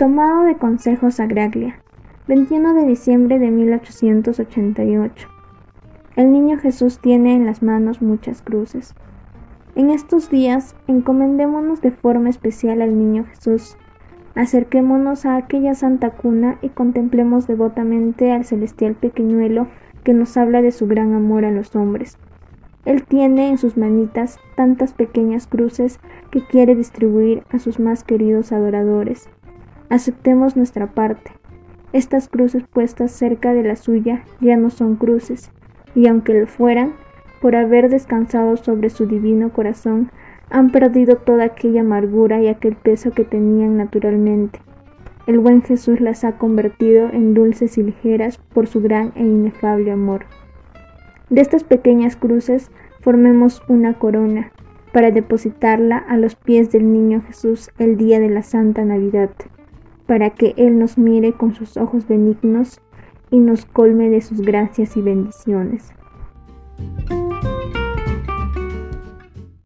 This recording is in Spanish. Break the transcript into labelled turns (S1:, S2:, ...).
S1: Tomado de Consejos Agraglia, 21 de diciembre de 1888. El niño Jesús tiene en las manos muchas cruces. En estos días, encomendémonos de forma especial al niño Jesús. Acerquémonos a aquella santa cuna y contemplemos devotamente al celestial pequeñuelo que nos habla de su gran amor a los hombres. Él tiene en sus manitas tantas pequeñas cruces que quiere distribuir a sus más queridos adoradores. Aceptemos nuestra parte. Estas cruces puestas cerca de la suya ya no son cruces, y aunque lo fueran, por haber descansado sobre su divino corazón, han perdido toda aquella amargura y aquel peso que tenían naturalmente. El buen Jesús las ha convertido en dulces y ligeras por su gran e inefable amor. De estas pequeñas cruces formemos una corona para depositarla a los pies del niño Jesús el día de la Santa Navidad, para que Él nos mire con sus ojos benignos y nos colme de sus gracias y bendiciones.